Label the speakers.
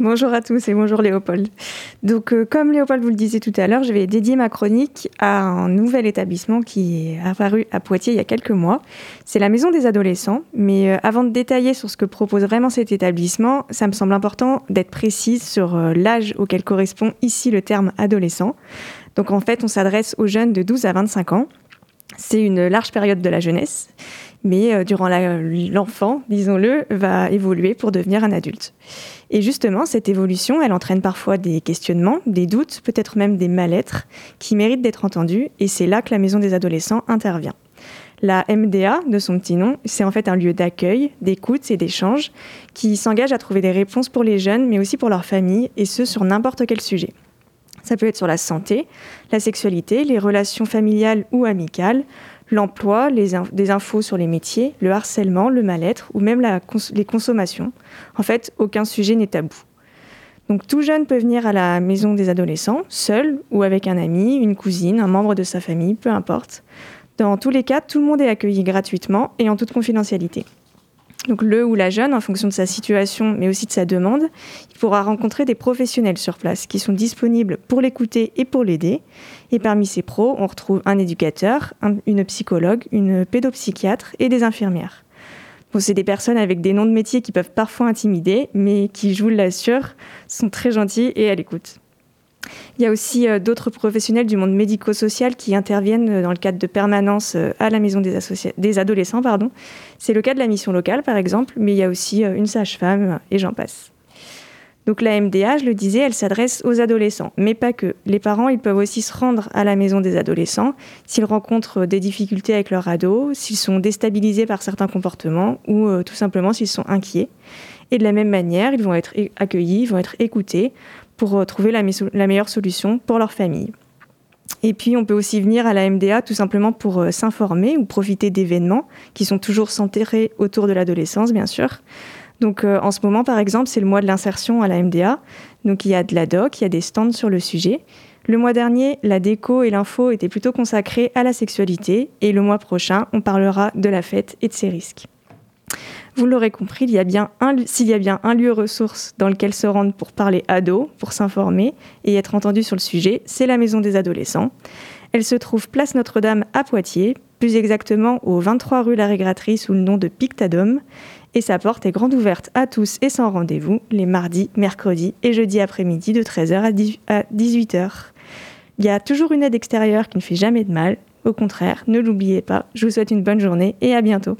Speaker 1: Bonjour à tous et bonjour Léopold. Donc, euh, comme Léopold vous le disait tout à l'heure, je vais dédier ma chronique à un nouvel établissement qui est apparu à Poitiers il y a quelques mois. C'est la Maison des Adolescents. Mais euh, avant de détailler sur ce que propose vraiment cet établissement, ça me semble important d'être précise sur euh, l'âge auquel correspond ici le terme adolescent. Donc, en fait, on s'adresse aux jeunes de 12 à 25 ans. C'est une large période de la jeunesse mais euh, durant l'enfant, disons-le, va évoluer pour devenir un adulte. Et justement, cette évolution, elle entraîne parfois des questionnements, des doutes, peut-être même des mal-être, qui méritent d'être entendus, et c'est là que la maison des adolescents intervient. La MDA, de son petit nom, c'est en fait un lieu d'accueil, d'écoute et d'échange qui s'engage à trouver des réponses pour les jeunes, mais aussi pour leurs familles, et ce sur n'importe quel sujet. Ça peut être sur la santé, la sexualité, les relations familiales ou amicales, l'emploi, des infos sur les métiers, le harcèlement, le mal-être ou même les consommations. En fait, aucun sujet n'est tabou. Donc tout jeune peut venir à la maison des adolescents, seul ou avec un ami, une cousine, un membre de sa famille, peu importe. Dans tous les cas, tout le monde est accueilli gratuitement et en toute confidentialité. Donc le ou la jeune, en fonction de sa situation, mais aussi de sa demande, il pourra rencontrer des professionnels sur place qui sont disponibles pour l'écouter et pour l'aider. Et parmi ces pros, on retrouve un éducateur, une psychologue, une pédopsychiatre et des infirmières. Bon, c'est des personnes avec des noms de métiers qui peuvent parfois intimider, mais qui, vous l'assure, sont très gentils et à l'écoute. Il y a aussi euh, d'autres professionnels du monde médico-social qui interviennent euh, dans le cadre de permanence euh, à la maison des, adolescents. C'est le cas de la mission locale, par exemple, mais il y a aussi une sage-femme et j'en passe. Donc la MDA, je le disais, elle s'adresse aux adolescents, mais pas que. Les parents, ils peuvent aussi se rendre à la maison des adolescents s'ils rencontrent des difficultés avec leur ado, s'ils sont déstabilisés par certains comportements ou tout simplement s'ils sont inquiets. Et de la même manière, ils vont être accueillis, ils vont être écoutés pour euh, trouver la, meilleure solution pour leur famille. Et puis, on peut aussi venir à la MDA tout simplement pour euh, s'informer ou profiter d'événements qui sont toujours centrés autour de l'adolescence, bien sûr. Donc, euh, en ce moment, par exemple, c'est le mois de l'insertion à la MDA. Donc, il y a de la doc, il y a des stands sur le sujet. Le mois dernier, la déco et l'info étaient plutôt consacrés à la sexualité. Et le mois prochain, on parlera de la fête et de ses risques. Vous l'aurez compris, s'il y a bien un lieu ressource dans lequel se rendre pour parler ado, pour s'informer et être entendu sur le sujet, c'est la Maison des Adolescents. Elle se trouve place Notre-Dame à Poitiers, plus exactement au 23 rue La Régratrice sous le nom de Pictadome. Et sa porte est grande ouverte à tous et sans rendez-vous les mardis, mercredis et jeudis après-midi de 13h à 18h. Il y a toujours une aide extérieure qui ne fait jamais de mal. Au contraire, ne l'oubliez pas. Je vous souhaite une bonne journée et à bientôt.